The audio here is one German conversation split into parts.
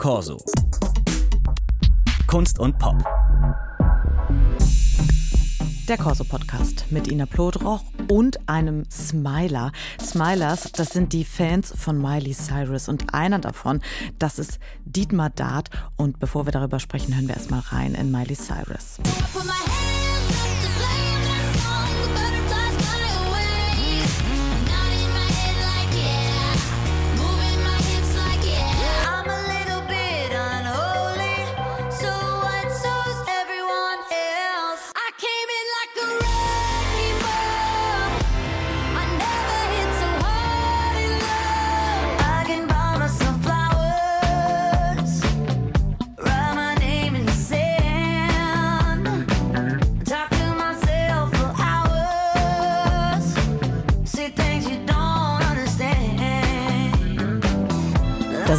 Corso. Kunst und Pop. Der Corso Podcast mit Ina Plodroch und einem Smiler. Smilers, das sind die Fans von Miley Cyrus und einer davon, das ist Dietmar Dart. Und bevor wir darüber sprechen, hören wir erstmal rein in Miley Cyrus.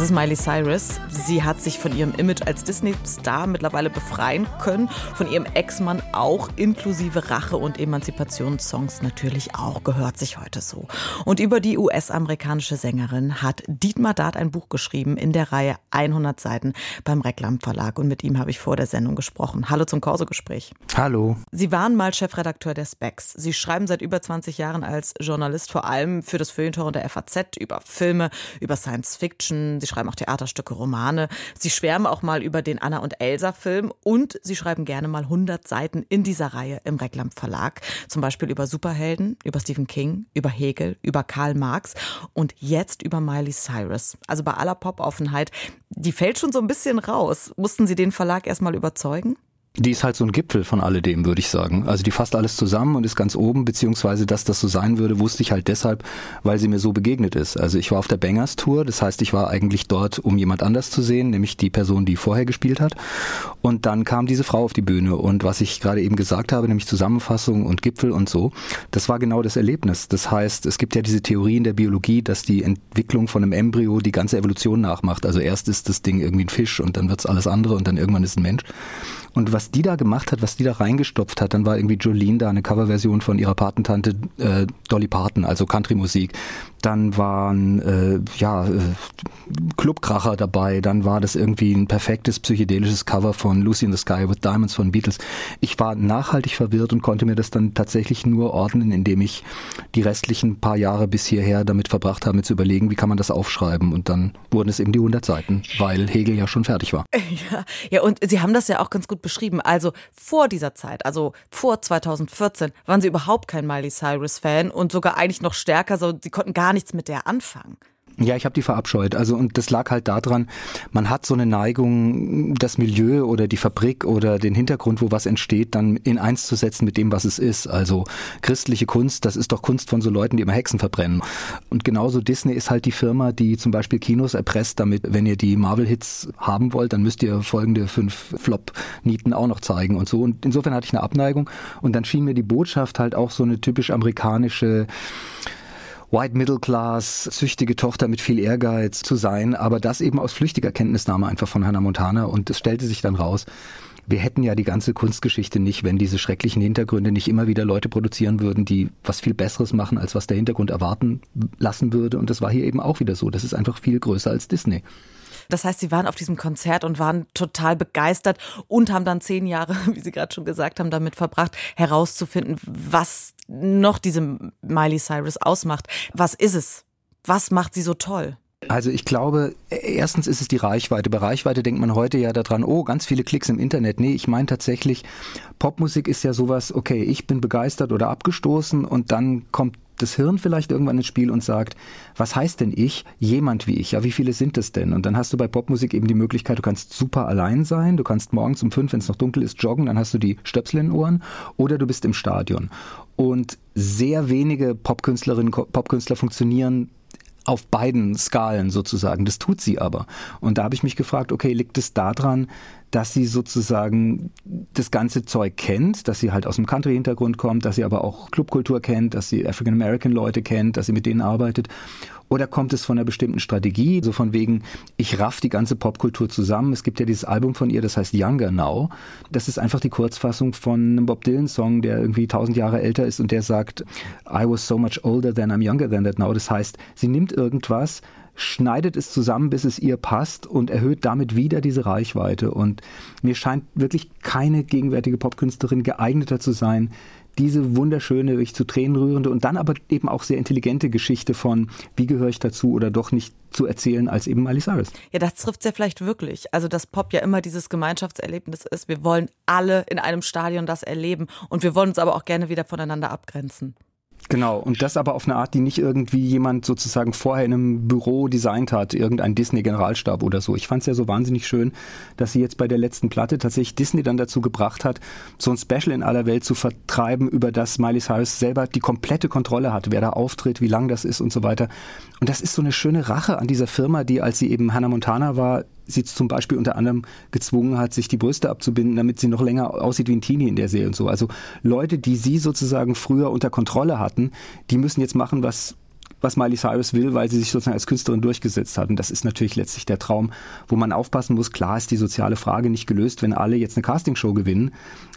Das ist Miley Cyrus. Sie hat sich von ihrem Image als Disney-Star mittlerweile befreien können, von ihrem Ex-Mann auch, inklusive Rache- und Emanzipationssongs natürlich auch, gehört sich heute so. Und über die US-amerikanische Sängerin hat Dietmar Dart ein Buch geschrieben in der Reihe 100 Seiten beim Reklam Verlag und mit ihm habe ich vor der Sendung gesprochen. Hallo zum Korso-Gespräch. Hallo. Sie waren mal Chefredakteur der Specs. Sie schreiben seit über 20 Jahren als Journalist vor allem für das Feuilleton der FAZ über Filme, über Science Fiction, Sie schreiben auch Theaterstücke, Romane. Sie schwärmen auch mal über den Anna und Elsa Film und Sie schreiben gerne mal 100 Seiten in dieser Reihe im Reklam Verlag. Zum Beispiel über Superhelden, über Stephen King, über Hegel, über Karl Marx und jetzt über Miley Cyrus. Also bei aller Pop-Offenheit, die fällt schon so ein bisschen raus. Mussten Sie den Verlag erstmal überzeugen? Die ist halt so ein Gipfel von alledem, würde ich sagen. Also die fasst alles zusammen und ist ganz oben, beziehungsweise dass das so sein würde, wusste ich halt deshalb, weil sie mir so begegnet ist. Also ich war auf der Bangers Tour, das heißt, ich war eigentlich dort, um jemand anders zu sehen, nämlich die Person, die vorher gespielt hat. Und dann kam diese Frau auf die Bühne und was ich gerade eben gesagt habe, nämlich Zusammenfassung und Gipfel und so, das war genau das Erlebnis. Das heißt, es gibt ja diese Theorie in der Biologie, dass die Entwicklung von einem Embryo die ganze Evolution nachmacht. Also erst ist das Ding irgendwie ein Fisch und dann wird's alles andere und dann irgendwann ist ein Mensch. Und was die da gemacht hat, was die da reingestopft hat, dann war irgendwie Jolene da, eine Coverversion von ihrer Patentante äh, Dolly Parton, also Country-Musik. Dann waren äh, ja äh, Clubkracher dabei, dann war das irgendwie ein perfektes psychedelisches Cover von Lucy in the Sky with Diamonds von Beatles. Ich war nachhaltig verwirrt und konnte mir das dann tatsächlich nur ordnen, indem ich die restlichen paar Jahre bis hierher damit verbracht habe, mir zu überlegen, wie kann man das aufschreiben. Und dann wurden es eben die 100 Seiten, weil Hegel ja schon fertig war. Ja, ja und Sie haben das ja auch ganz gut beschrieben. Also vor dieser Zeit, also vor 2014, waren Sie überhaupt kein Miley Cyrus-Fan und sogar eigentlich noch stärker, so Sie konnten gar nichts mit der anfangen. Ja, ich habe die verabscheut. Also und das lag halt daran, man hat so eine Neigung, das Milieu oder die Fabrik oder den Hintergrund, wo was entsteht, dann in eins zu setzen mit dem, was es ist. Also christliche Kunst, das ist doch Kunst von so Leuten, die immer Hexen verbrennen. Und genauso Disney ist halt die Firma, die zum Beispiel Kinos erpresst, damit, wenn ihr die Marvel-Hits haben wollt, dann müsst ihr folgende fünf Flop-Nieten auch noch zeigen und so. Und insofern hatte ich eine Abneigung. Und dann schien mir die Botschaft halt auch so eine typisch amerikanische White Middle Class, süchtige Tochter mit viel Ehrgeiz zu sein, aber das eben aus flüchtiger Kenntnisnahme einfach von Hannah Montana und es stellte sich dann raus, wir hätten ja die ganze Kunstgeschichte nicht, wenn diese schrecklichen Hintergründe nicht immer wieder Leute produzieren würden, die was viel Besseres machen, als was der Hintergrund erwarten lassen würde. Und das war hier eben auch wieder so. Das ist einfach viel größer als Disney. Das heißt, Sie waren auf diesem Konzert und waren total begeistert und haben dann zehn Jahre, wie Sie gerade schon gesagt haben, damit verbracht, herauszufinden, was noch diese Miley Cyrus ausmacht. Was ist es? Was macht sie so toll? Also ich glaube, erstens ist es die Reichweite. Bei Reichweite denkt man heute ja daran, oh, ganz viele Klicks im Internet. Nee, ich meine tatsächlich, Popmusik ist ja sowas, okay, ich bin begeistert oder abgestoßen und dann kommt das Hirn vielleicht irgendwann ins Spiel und sagt, was heißt denn ich? Jemand wie ich. Ja, wie viele sind es denn? Und dann hast du bei Popmusik eben die Möglichkeit, du kannst super allein sein, du kannst morgens um fünf, wenn es noch dunkel ist, joggen, dann hast du die Stöpsel in den Ohren oder du bist im Stadion. Und sehr wenige Popkünstlerinnen, Popkünstler funktionieren auf beiden Skalen sozusagen. Das tut sie aber. Und da habe ich mich gefragt, okay, liegt es daran, dass sie sozusagen das ganze Zeug kennt, dass sie halt aus dem Country-Hintergrund kommt, dass sie aber auch Clubkultur kennt, dass sie African-American-Leute kennt, dass sie mit denen arbeitet. Oder kommt es von einer bestimmten Strategie, so von wegen, ich raff die ganze Popkultur zusammen. Es gibt ja dieses Album von ihr, das heißt Younger Now. Das ist einfach die Kurzfassung von einem Bob Dylan-Song, der irgendwie tausend Jahre älter ist und der sagt, I was so much older than I'm younger than that now. Das heißt, sie nimmt irgendwas, schneidet es zusammen, bis es ihr passt und erhöht damit wieder diese Reichweite. Und mir scheint wirklich keine gegenwärtige Popkünstlerin geeigneter zu sein, diese wunderschöne, wirklich zu Tränen rührende und dann aber eben auch sehr intelligente Geschichte von, wie gehöre ich dazu oder doch nicht zu erzählen als eben Miley Cyrus. Ja, das trifft es ja vielleicht wirklich. Also, dass Pop ja immer dieses Gemeinschaftserlebnis ist. Wir wollen alle in einem Stadion das erleben und wir wollen uns aber auch gerne wieder voneinander abgrenzen. Genau, und das aber auf eine Art, die nicht irgendwie jemand sozusagen vorher in einem Büro designt hat, irgendein Disney-Generalstab oder so. Ich fand es ja so wahnsinnig schön, dass sie jetzt bei der letzten Platte tatsächlich Disney dann dazu gebracht hat, so ein Special in aller Welt zu vertreiben, über das Miley Cyrus selber die komplette Kontrolle hat, wer da auftritt, wie lang das ist und so weiter. Und das ist so eine schöne Rache an dieser Firma, die, als sie eben Hannah Montana war, sie zum Beispiel unter anderem gezwungen hat, sich die Brüste abzubinden, damit sie noch länger aussieht wie ein Teenie in der Serie und so. Also Leute, die sie sozusagen früher unter Kontrolle hatten, die müssen jetzt machen, was was Miley Cyrus will, weil sie sich sozusagen als Künstlerin durchgesetzt hat. Und das ist natürlich letztlich der Traum, wo man aufpassen muss. Klar ist die soziale Frage nicht gelöst, wenn alle jetzt eine Castingshow gewinnen.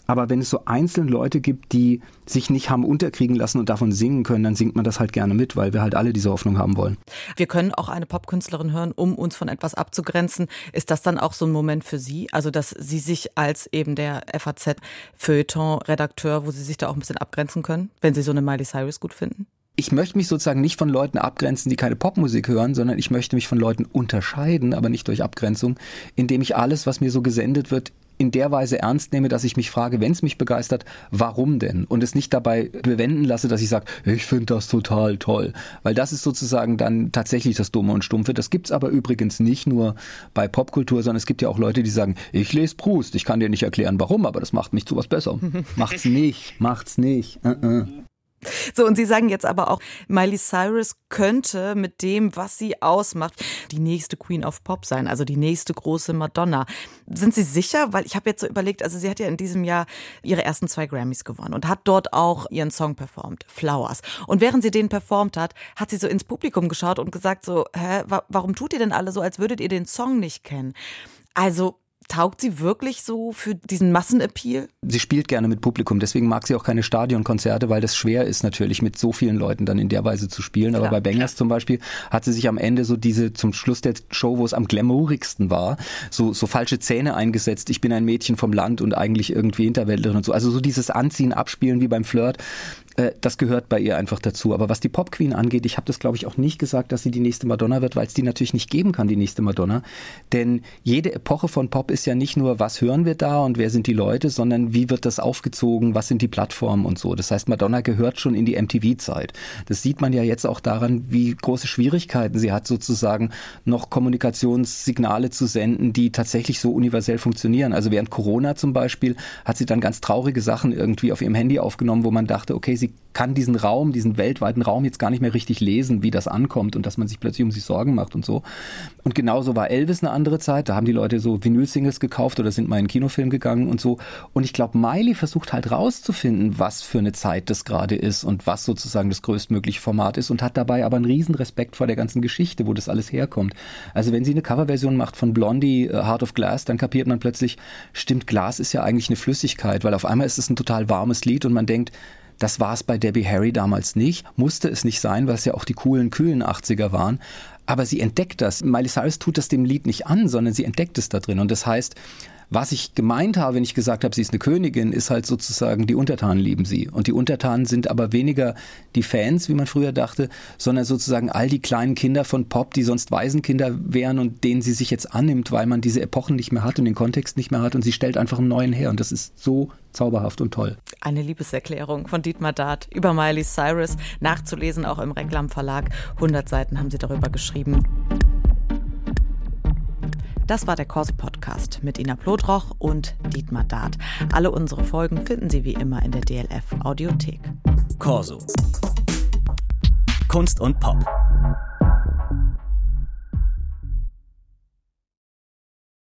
Aber wenn es so einzelne Leute gibt, die sich nicht haben unterkriegen lassen und davon singen können, dann singt man das halt gerne mit, weil wir halt alle diese Hoffnung haben wollen. Wir können auch eine Popkünstlerin hören, um uns von etwas abzugrenzen. Ist das dann auch so ein Moment für Sie? Also, dass Sie sich als eben der FAZ-Feuilleton-Redakteur, wo Sie sich da auch ein bisschen abgrenzen können, wenn Sie so eine Miley Cyrus gut finden? Ich möchte mich sozusagen nicht von Leuten abgrenzen, die keine Popmusik hören, sondern ich möchte mich von Leuten unterscheiden, aber nicht durch Abgrenzung, indem ich alles, was mir so gesendet wird, in der Weise ernst nehme, dass ich mich frage, wenn es mich begeistert, warum denn? Und es nicht dabei bewenden lasse, dass ich sage, ich finde das total toll. Weil das ist sozusagen dann tatsächlich das Dumme und Stumpfe. Das gibt's aber übrigens nicht nur bei Popkultur, sondern es gibt ja auch Leute, die sagen, ich lese Proust, ich kann dir nicht erklären, warum, aber das macht mich zu was besser. macht's nicht, macht's nicht. Uh -uh. So, und Sie sagen jetzt aber auch, Miley Cyrus könnte mit dem, was sie ausmacht, die nächste Queen of Pop sein, also die nächste große Madonna. Sind Sie sicher? Weil ich habe jetzt so überlegt, also sie hat ja in diesem Jahr ihre ersten zwei Grammys gewonnen und hat dort auch ihren Song performt, Flowers. Und während sie den performt hat, hat sie so ins Publikum geschaut und gesagt so, hä, warum tut ihr denn alle so, als würdet ihr den Song nicht kennen? Also Taugt sie wirklich so für diesen Massenappeal? Sie spielt gerne mit Publikum, deswegen mag sie auch keine Stadionkonzerte, weil das schwer ist natürlich mit so vielen Leuten dann in der Weise zu spielen. Klar, Aber bei Bangers zum Beispiel hat sie sich am Ende so diese zum Schluss der Show, wo es am glamourigsten war, so, so falsche Zähne eingesetzt. Ich bin ein Mädchen vom Land und eigentlich irgendwie Hinterwäldlerin und so. Also so dieses Anziehen, Abspielen wie beim Flirt. Äh, das gehört bei ihr einfach dazu. Aber was die Pop Queen angeht, ich habe das glaube ich auch nicht gesagt, dass sie die nächste Madonna wird, weil es die natürlich nicht geben kann, die nächste Madonna. Denn jede Epoche von Pop ist ja nicht nur, was hören wir da und wer sind die Leute, sondern wie wird das aufgezogen, was sind die Plattformen und so. Das heißt, Madonna gehört schon in die MTV-Zeit. Das sieht man ja jetzt auch daran, wie große Schwierigkeiten sie hat, sozusagen noch Kommunikationssignale zu senden, die tatsächlich so universell funktionieren. Also während Corona zum Beispiel hat sie dann ganz traurige Sachen irgendwie auf ihrem Handy aufgenommen, wo man dachte, okay, sie sie kann diesen Raum, diesen weltweiten Raum jetzt gar nicht mehr richtig lesen, wie das ankommt und dass man sich plötzlich um sie Sorgen macht und so. Und genauso war Elvis eine andere Zeit. Da haben die Leute so Vinyl-Singles gekauft oder sind mal in einen Kinofilm gegangen und so. Und ich glaube, Miley versucht halt rauszufinden, was für eine Zeit das gerade ist und was sozusagen das größtmögliche Format ist und hat dabei aber einen riesen Respekt vor der ganzen Geschichte, wo das alles herkommt. Also wenn sie eine Coverversion macht von Blondie, uh, Heart of Glass, dann kapiert man plötzlich, stimmt, Glas ist ja eigentlich eine Flüssigkeit, weil auf einmal ist es ein total warmes Lied und man denkt, das war es bei Debbie Harry damals nicht, musste es nicht sein, weil es ja auch die coolen, kühlen 80er waren. Aber sie entdeckt das. Miley Cyrus tut das dem Lied nicht an, sondern sie entdeckt es da drin. Und das heißt, was ich gemeint habe, wenn ich gesagt habe, sie ist eine Königin, ist halt sozusagen, die Untertanen lieben sie. Und die Untertanen sind aber weniger die Fans, wie man früher dachte, sondern sozusagen all die kleinen Kinder von Pop, die sonst Waisenkinder wären und denen sie sich jetzt annimmt, weil man diese Epochen nicht mehr hat und den Kontext nicht mehr hat. Und sie stellt einfach einen neuen her. Und das ist so zauberhaft und toll. Eine Liebeserklärung von Dietmar Dart über Miley Cyrus, nachzulesen auch im Reklam Verlag. 100 Seiten haben sie darüber geschrieben. Das war der Corso Podcast mit Ina Plodroch und Dietmar Dart. Alle unsere Folgen finden Sie wie immer in der DLF Audiothek. Corso. Kunst und Pop.